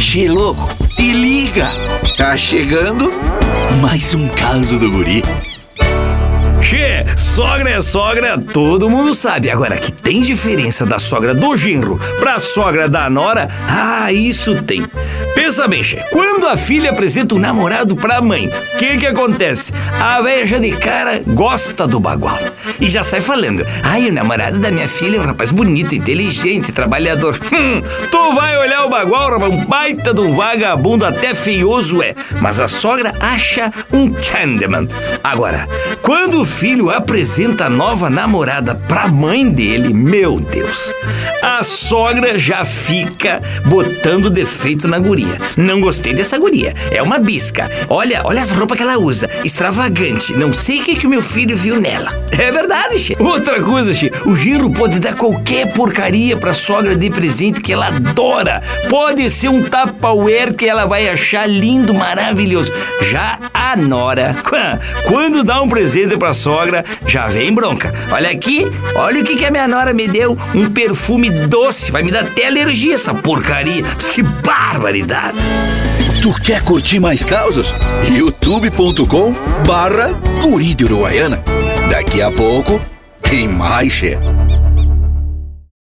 Che louco, te liga! Tá chegando mais um caso do guri. Che, sogra é sogra, todo mundo sabe. Agora, que tem diferença da sogra do genro pra sogra da nora, ah, isso tem. Pensa bem, Che, quando a filha apresenta o um namorado pra mãe, o que que acontece? A já de cara gosta do bagual e já sai falando: ai, o namorado da minha filha é um rapaz bonito, inteligente, trabalhador. Hum, tu vai olhar o bagual, rapaz, um baita do vagabundo, até feioso é. Mas a sogra acha um chandeman. Agora, quando o filho apresenta a nova namorada pra mãe dele, meu Deus, a sogra já fica botando defeito na guria. Não gostei dessa guria. É uma bisca. Olha, olha as roupas que ela usa. Extravagante. Não sei o que, que meu filho viu nela. É verdade, che. Outra coisa, che. O genro pode dar qualquer porcaria pra sogra de presente que ela adora. Pode ser um Tupperware que ela vai achar lindo, maravilhoso. Já a nora, quando dá um presente pra sogra, já vem bronca. Olha aqui, olha o que, que a minha nora me deu. Um perfume doce. Vai me dar até alergia essa porcaria. Mas que barbaridade. Tu quer curtir mais causas? youtube.com barra. Daqui a pouco tem mais, chefe.